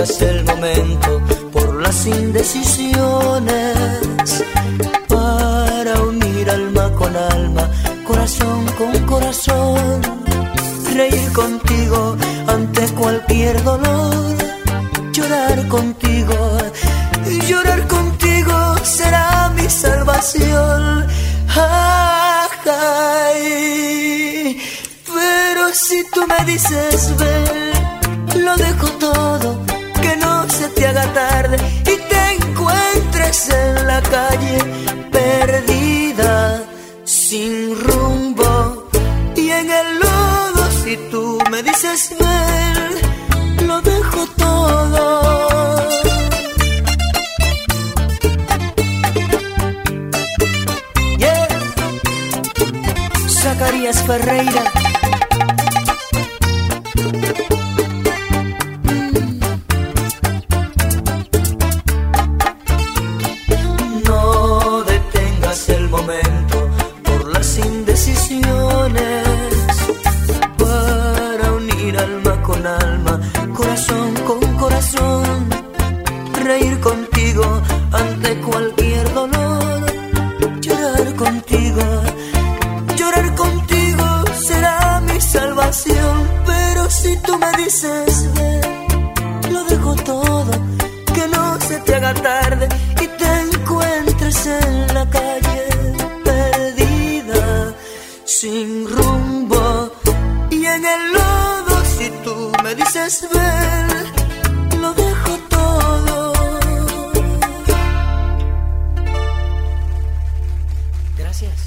detengas el momento por las indecisiones para unir alma con alma, corazón con corazón, reír contigo ante cualquier dolor, llorar contigo, llorar contigo será mi salvación. Ay, pero si tú me dices ven, lo dejo todo, y te encuentres en la calle perdida, sin rumbo y en el lodo. Si tú me dices ven, lo dejo todo. Yeah. Zacarías Ferreira. Indecisiones para unir alma con alma, corazón con corazón, reír contigo ante cualquier dolor, llorar contigo, llorar contigo será mi salvación, pero si tú me dices ven, lo dejo todo, que no se te haga tarde y te encuentres en la calle sin rumbo. Y en el lodo si tú me dices ven lo dejo todo. Gracias.